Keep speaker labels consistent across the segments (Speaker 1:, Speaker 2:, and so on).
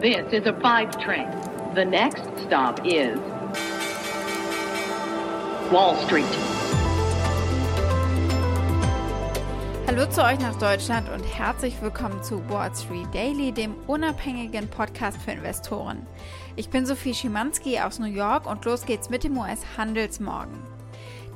Speaker 1: This is a five train. The next stop is Wall Street.
Speaker 2: Hallo zu euch nach Deutschland und herzlich willkommen zu Wall Street Daily, dem unabhängigen Podcast für Investoren. Ich bin Sophie Schimanski aus New York und los geht's mit dem US-Handelsmorgen.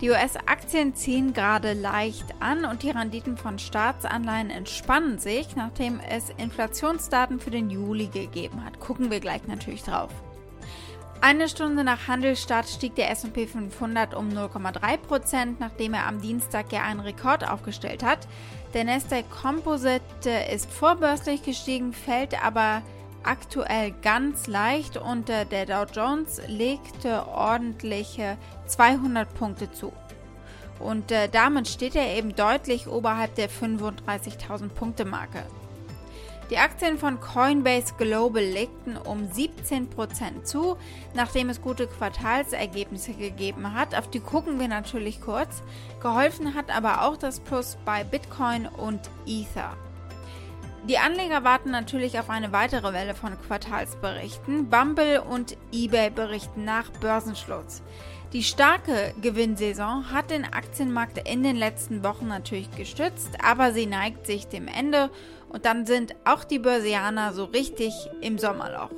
Speaker 2: Die US-Aktien ziehen gerade leicht an und die Renditen von Staatsanleihen entspannen sich, nachdem es Inflationsdaten für den Juli gegeben hat. Gucken wir gleich natürlich drauf. Eine Stunde nach Handelsstart stieg der S&P 500 um 0,3% nachdem er am Dienstag ja einen Rekord aufgestellt hat. Der Nasdaq Composite ist vorbörslich gestiegen, fällt aber aktuell ganz leicht und der Dow Jones legte ordentliche 200 Punkte zu. Und äh, damit steht er eben deutlich oberhalb der 35.000 Punkte Marke. Die Aktien von Coinbase Global legten um 17% zu, nachdem es gute Quartalsergebnisse gegeben hat. Auf die gucken wir natürlich kurz. Geholfen hat aber auch das Plus bei Bitcoin und Ether. Die Anleger warten natürlich auf eine weitere Welle von Quartalsberichten. Bumble und eBay berichten nach Börsenschluss. Die starke Gewinnsaison hat den Aktienmarkt in den letzten Wochen natürlich gestützt, aber sie neigt sich dem Ende und dann sind auch die Börsianer so richtig im Sommerloch.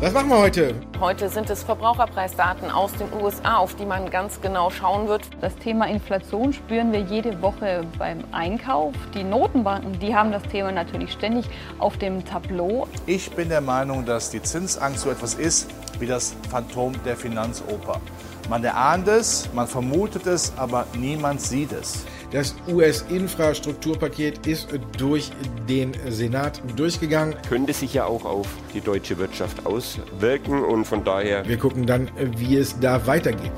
Speaker 3: Was machen wir heute?
Speaker 4: Heute sind es Verbraucherpreisdaten aus den USA, auf die man ganz genau schauen wird.
Speaker 5: Das Thema Inflation spüren wir jede Woche beim Einkauf. Die Notenbanken, die haben das Thema natürlich ständig auf dem Tableau.
Speaker 6: Ich bin der Meinung, dass die Zinsangst so etwas ist wie das Phantom der Finanzoper. Man erahnt es, man vermutet es, aber niemand sieht es.
Speaker 3: Das US-Infrastrukturpaket ist durch den Senat durchgegangen.
Speaker 7: Könnte sich ja auch auf die deutsche Wirtschaft auswirken und von daher.
Speaker 3: Wir gucken dann, wie es da weitergeht.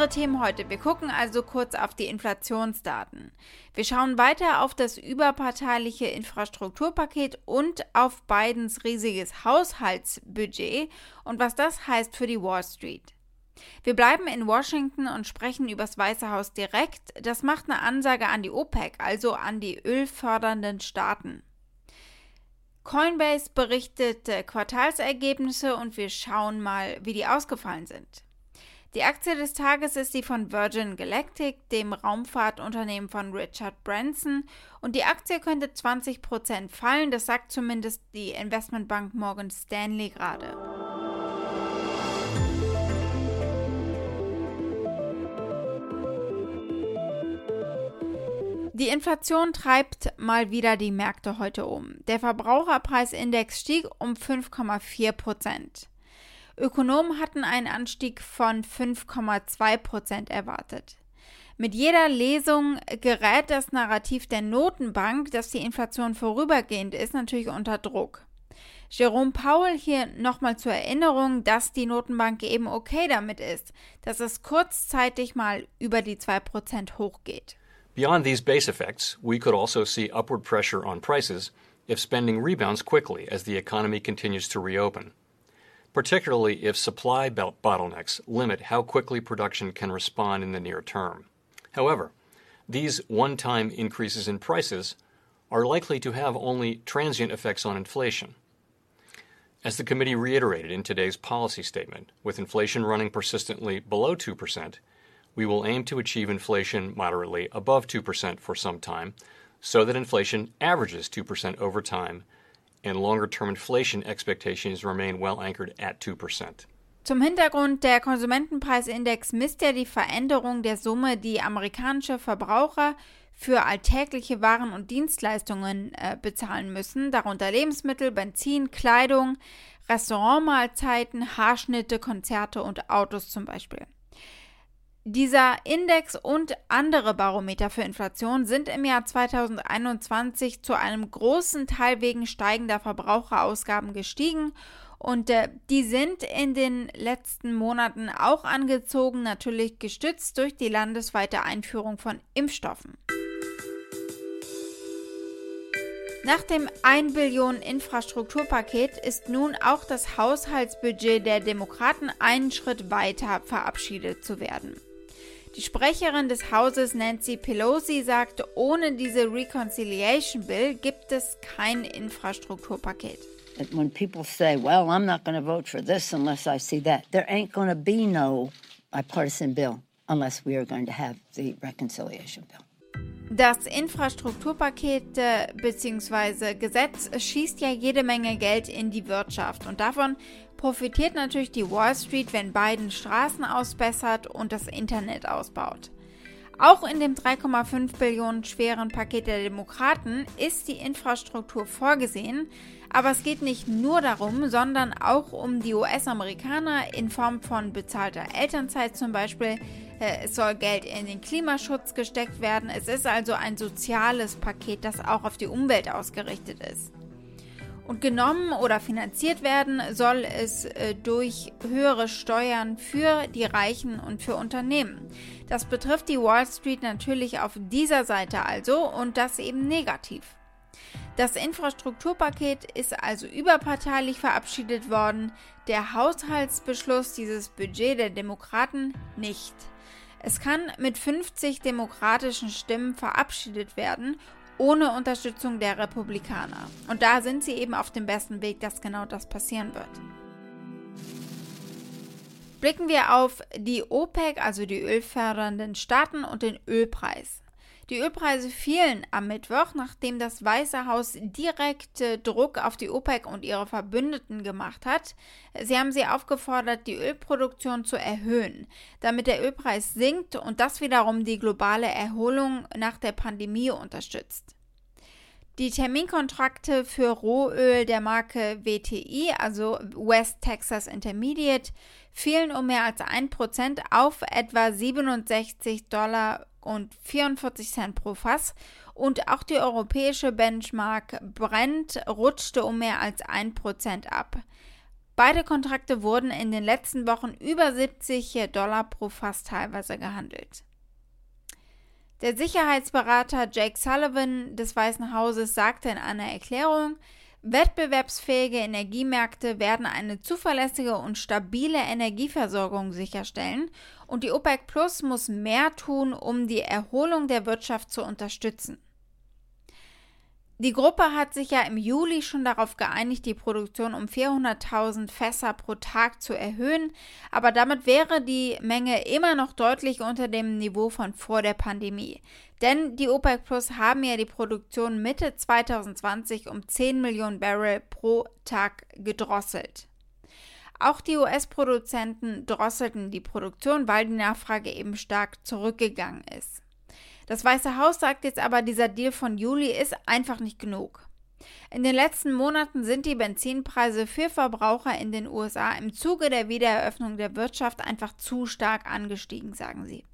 Speaker 2: Unsere Themen heute. Wir gucken also kurz auf die Inflationsdaten. Wir schauen weiter auf das überparteiliche Infrastrukturpaket und auf Bidens riesiges Haushaltsbudget und was das heißt für die Wall Street. Wir bleiben in Washington und sprechen über das Weiße Haus direkt. Das macht eine Ansage an die OPEC, also an die ölfördernden Staaten. Coinbase berichtet Quartalsergebnisse und wir schauen mal, wie die ausgefallen sind. Die Aktie des Tages ist die von Virgin Galactic, dem Raumfahrtunternehmen von Richard Branson, und die Aktie könnte 20% fallen, das sagt zumindest die Investmentbank Morgan Stanley gerade. Die Inflation treibt mal wieder die Märkte heute um. Der Verbraucherpreisindex stieg um 5,4 Prozent. Ökonomen hatten einen Anstieg von 5,2 Prozent erwartet. Mit jeder Lesung gerät das Narrativ der Notenbank, dass die Inflation vorübergehend ist, natürlich unter Druck. Jerome Powell hier nochmal zur Erinnerung, dass die Notenbank eben okay damit ist, dass es kurzzeitig mal über die 2% hochgeht.
Speaker 8: Beyond these base effects, we could also see upward pressure on prices if spending rebounds quickly as the economy continues to reopen particularly if supply belt bottlenecks limit how quickly production can respond in the near term. However, these one time increases in prices are likely to have only transient effects on inflation. As the committee reiterated in today's policy statement, with inflation running persistently below 2%, we will aim to achieve inflation moderately above 2% for some time so that inflation averages 2% over time and longer-term inflation expectations remain well anchored at 2%.
Speaker 2: Zum Hintergrund, der Konsumentenpreisindex misst ja die Veränderung der Summe, die amerikanische Verbraucher für alltägliche Waren und Dienstleistungen äh, bezahlen müssen, darunter Lebensmittel, Benzin, Kleidung, Restaurantmahlzeiten, Haarschnitte, Konzerte und Autos zum Beispiel. Dieser Index und andere Barometer für Inflation sind im Jahr 2021 zu einem großen Teil wegen steigender Verbraucherausgaben gestiegen und äh, die sind in den letzten Monaten auch angezogen, natürlich gestützt durch die landesweite Einführung von Impfstoffen. Nach dem 1 Billionen Infrastrukturpaket ist nun auch das Haushaltsbudget der Demokraten einen Schritt weiter verabschiedet zu werden. Die Sprecherin des Hauses Nancy Pelosi sagte, ohne diese Reconciliation Bill gibt es kein Infrastrukturpaket.
Speaker 9: When people say, well, I'm not going to vote for this unless I see that, there ain't going to be no bipartisan bill unless we are going to have the reconciliation bill.
Speaker 2: Das Infrastrukturpaket bzw. Gesetz schießt ja jede Menge Geld in die Wirtschaft und davon profitiert natürlich die Wall Street, wenn Biden Straßen ausbessert und das Internet ausbaut. Auch in dem 3,5 Billionen schweren Paket der Demokraten ist die Infrastruktur vorgesehen, aber es geht nicht nur darum, sondern auch um die US-Amerikaner in Form von bezahlter Elternzeit zum Beispiel. Äh, es soll Geld in den Klimaschutz gesteckt werden. Es ist also ein soziales Paket, das auch auf die Umwelt ausgerichtet ist. Und genommen oder finanziert werden soll es äh, durch höhere Steuern für die Reichen und für Unternehmen. Das betrifft die Wall Street natürlich auf dieser Seite also und das eben negativ. Das Infrastrukturpaket ist also überparteilich verabschiedet worden, der Haushaltsbeschluss, dieses Budget der Demokraten nicht. Es kann mit 50 demokratischen Stimmen verabschiedet werden ohne Unterstützung der Republikaner. Und da sind sie eben auf dem besten Weg, dass genau das passieren wird. Blicken wir auf die OPEC, also die ölfördernden Staaten und den Ölpreis. Die Ölpreise fielen am Mittwoch, nachdem das Weiße Haus direkt Druck auf die OPEC und ihre Verbündeten gemacht hat. Sie haben sie aufgefordert, die Ölproduktion zu erhöhen, damit der Ölpreis sinkt und das wiederum die globale Erholung nach der Pandemie unterstützt. Die Terminkontrakte für Rohöl der Marke WTI, also West Texas Intermediate, fielen um mehr als 1% auf etwa 67 Dollar und 44 Cent pro Fass und auch die europäische Benchmark Brent rutschte um mehr als 1% ab. Beide Kontrakte wurden in den letzten Wochen über 70 Dollar pro Fass teilweise gehandelt. Der Sicherheitsberater Jake Sullivan des Weißen Hauses sagte in einer Erklärung, Wettbewerbsfähige Energiemärkte werden eine zuverlässige und stabile Energieversorgung sicherstellen und die OPEC Plus muss mehr tun, um die Erholung der Wirtschaft zu unterstützen. Die Gruppe hat sich ja im Juli schon darauf geeinigt, die Produktion um 400.000 Fässer pro Tag zu erhöhen, aber damit wäre die Menge immer noch deutlich unter dem Niveau von vor der Pandemie. Denn die OPEC Plus haben ja die Produktion Mitte 2020 um 10 Millionen Barrel pro Tag gedrosselt. Auch die US-Produzenten drosselten die Produktion, weil die Nachfrage eben stark zurückgegangen ist. Das Weiße Haus sagt jetzt aber, dieser Deal von Juli ist einfach nicht genug. In den letzten Monaten sind die Benzinpreise für Verbraucher in den USA im Zuge der Wiedereröffnung der Wirtschaft einfach zu stark angestiegen, sagen sie.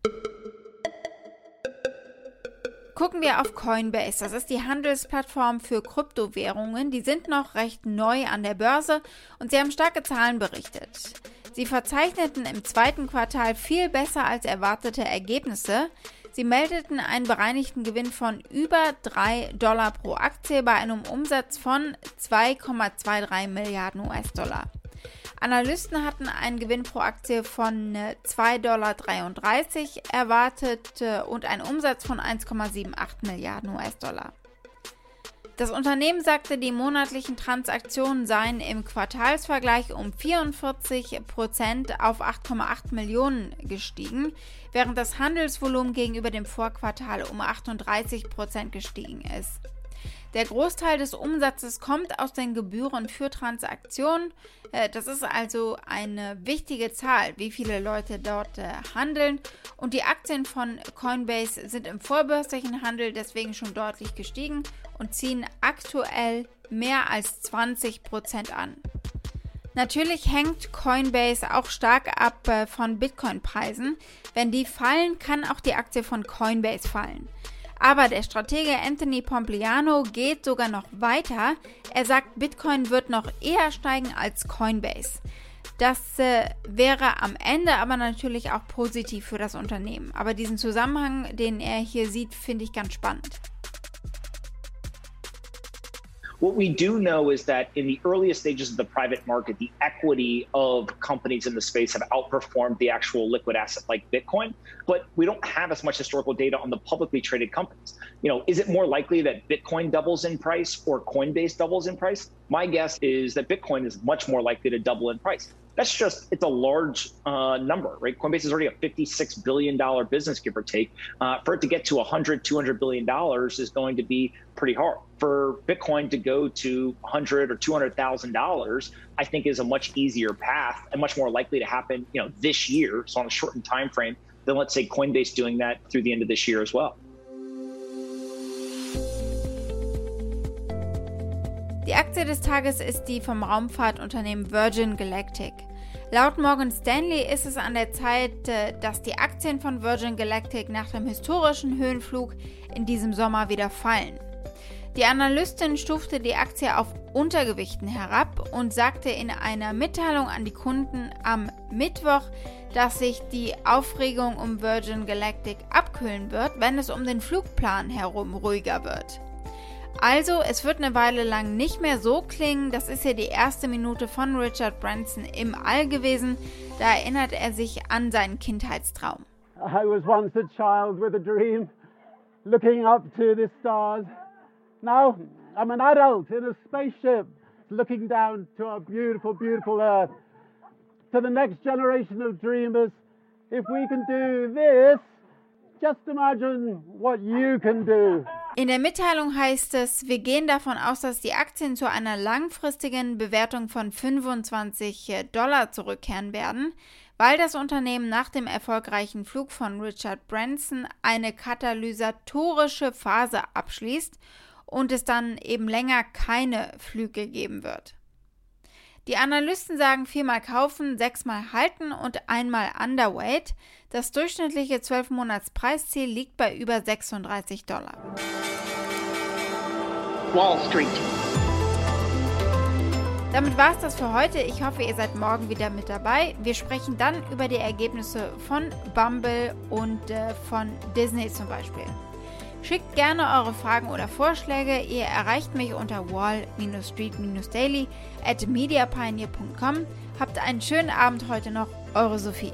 Speaker 2: Gucken wir auf Coinbase. Das ist die Handelsplattform für Kryptowährungen. Die sind noch recht neu an der Börse und sie haben starke Zahlen berichtet. Sie verzeichneten im zweiten Quartal viel besser als erwartete Ergebnisse. Sie meldeten einen bereinigten Gewinn von über 3 Dollar pro Aktie bei einem Umsatz von 2,23 Milliarden US-Dollar. Analysten hatten einen Gewinn pro Aktie von 2,33 äh, Dollar erwartet äh, und einen Umsatz von 1,78 Milliarden US-Dollar. Das Unternehmen sagte, die monatlichen Transaktionen seien im Quartalsvergleich um 44 Prozent auf 8,8 Millionen gestiegen, während das Handelsvolumen gegenüber dem Vorquartal um 38 Prozent gestiegen ist. Der Großteil des Umsatzes kommt aus den Gebühren für Transaktionen. Äh, das ist also eine wichtige Zahl, wie viele Leute dort äh, handeln. Und die Aktien von Coinbase sind im vorbörslichen Handel deswegen schon deutlich gestiegen und ziehen aktuell mehr als 20 Prozent an. Natürlich hängt Coinbase auch stark ab äh, von Bitcoin-Preisen. Wenn die fallen, kann auch die Aktie von Coinbase fallen. Aber der Stratege Anthony Pompliano geht sogar noch weiter. Er sagt, Bitcoin wird noch eher steigen als Coinbase. Das äh, wäre am Ende aber natürlich auch positiv für das Unternehmen. Aber diesen Zusammenhang, den er hier sieht, finde ich ganz spannend.
Speaker 10: What we do know is that in the earliest stages of the private market, the equity of companies in the space have outperformed the actual liquid asset like Bitcoin, but we don't have as much historical data on the publicly traded companies. You know, is it more likely that Bitcoin doubles in price or Coinbase doubles in price? My guess is that Bitcoin is much more likely to double in price that's just it's a large uh, number right? Coinbase is already a 56 billion dollar business give or take. Uh, for it to get to 100 200 billion dollars is going to be pretty hard. For bitcoin to go to 100 or 200 thousand dollars i think is a much easier path and much more likely to happen you know this year so on a shortened time frame than let's say coinbase doing that through the end of this year as well.
Speaker 2: Die Aktie des Tages ist die vom Raumfahrtunternehmen Virgin Galactic. Laut Morgan Stanley ist es an der Zeit, äh, dass die Aktien von Virgin Galactic nach dem historischen Höhenflug in diesem Sommer wieder fallen. Die Analystin stufte die Aktie auf Untergewichten herab und sagte in einer Mitteilung an die Kunden am Mittwoch, dass sich die Aufregung um Virgin Galactic abkühlen wird, wenn es um den Flugplan herum ruhiger wird. Also, es wird eine Weile lang nicht mehr so klingen. Das ist ja die erste Minute von Richard Branson im All gewesen. Da erinnert er sich an seinen Kindheitstraum.
Speaker 11: I was once a child with a dream, looking up to the stars. Now I'm an adult in a spaceship, looking down to our beautiful, beautiful Earth. To the next generation of dreamers, if we can do this, just imagine what you can do.
Speaker 2: In der Mitteilung heißt es, wir gehen davon aus, dass die Aktien zu einer langfristigen Bewertung von 25 äh, Dollar zurückkehren werden, weil das Unternehmen nach dem erfolgreichen Flug von Richard Branson eine katalysatorische Phase abschließt und es dann eben länger keine Flüge geben wird. Die Analysten sagen viermal kaufen, sechsmal halten und einmal underweight. Das durchschnittliche 12-Monats-Preisziel liegt bei über 36 Dollar. Wall Street. Damit war es das für heute. Ich hoffe, ihr seid morgen wieder mit dabei. Wir sprechen dann über die Ergebnisse von Bumble und äh, von Disney zum Beispiel. Schickt gerne eure Fragen oder Vorschläge. Ihr erreicht mich unter wall-street-daily at mediapioneer.com. Habt einen schönen Abend heute noch. Eure Sophie.